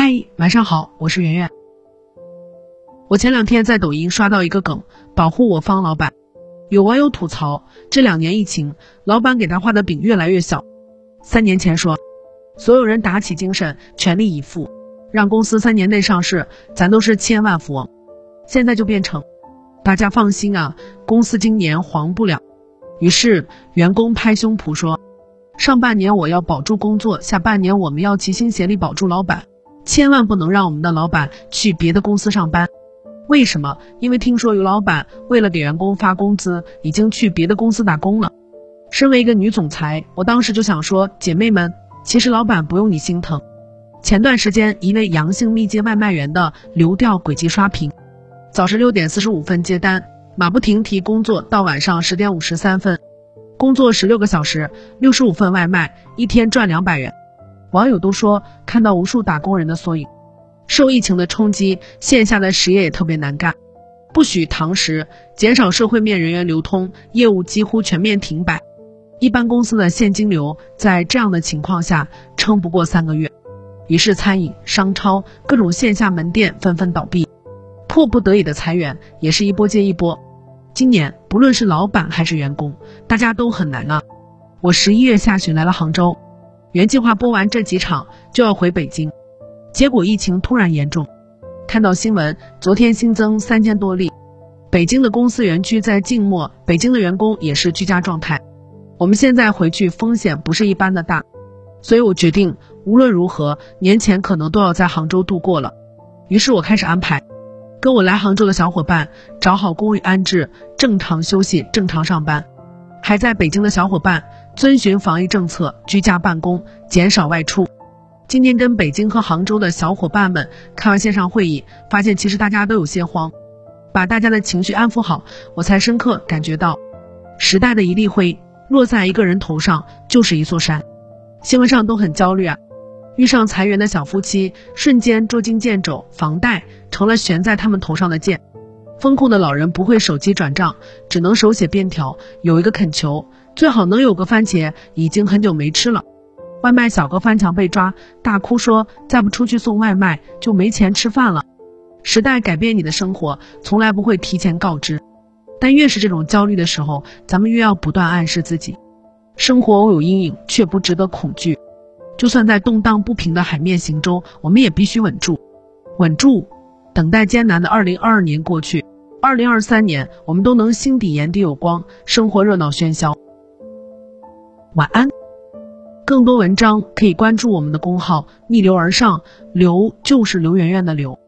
嗨，晚上好，我是圆圆。我前两天在抖音刷到一个梗，保护我方老板。有网友吐槽，这两年疫情，老板给他画的饼越来越小。三年前说，所有人打起精神，全力以赴，让公司三年内上市，咱都是千万富翁。现在就变成，大家放心啊，公司今年黄不了。于是员工拍胸脯说，上半年我要保住工作，下半年我们要齐心协力保住老板。千万不能让我们的老板去别的公司上班，为什么？因为听说有老板为了给员工发工资，已经去别的公司打工了。身为一个女总裁，我当时就想说，姐妹们，其实老板不用你心疼。前段时间，一位阳性密接外卖员的流调轨迹刷屏：早上六点四十五分接单，马不停蹄工作到晚上十点五十三分，工作十六个小时，六十五份外卖，一天赚两百元。网友都说看到无数打工人的缩影。受疫情的冲击，线下的实业也特别难干，不许堂食，减少社会面人员流通，业务几乎全面停摆。一般公司的现金流在这样的情况下撑不过三个月，于是餐饮、商超各种线下门店纷纷倒闭，迫不得已的裁员也是一波接一波。今年不论是老板还是员工，大家都很难啊。我十一月下旬来了杭州。原计划播完这几场就要回北京，结果疫情突然严重。看到新闻，昨天新增三千多例，北京的公司园区在静默，北京的员工也是居家状态。我们现在回去风险不是一般的大，所以我决定无论如何年前可能都要在杭州度过了。于是我开始安排，跟我来杭州的小伙伴找好公寓安置，正常休息，正常上班；还在北京的小伙伴。遵循防疫政策，居家办公，减少外出。今天跟北京和杭州的小伙伴们开完线上会议，发现其实大家都有些慌。把大家的情绪安抚好，我才深刻感觉到，时代的一粒灰落在一个人头上就是一座山。新闻上都很焦虑啊，遇上裁员的小夫妻，瞬间捉襟见肘，房贷成了悬在他们头上的剑。风控的老人不会手机转账，只能手写便条，有一个恳求。最好能有个番茄，已经很久没吃了。外卖小哥翻墙被抓，大哭说再不出去送外卖就没钱吃饭了。时代改变你的生活，从来不会提前告知。但越是这种焦虑的时候，咱们越要不断暗示自己：生活偶有阴影，却不值得恐惧。就算在动荡不平的海面行舟，我们也必须稳住，稳住，等待艰难的二零二二年过去，二零二三年我们都能心底眼底有光，生活热闹喧嚣。晚安，更多文章可以关注我们的公号“逆流而上”，流就是刘媛媛的刘。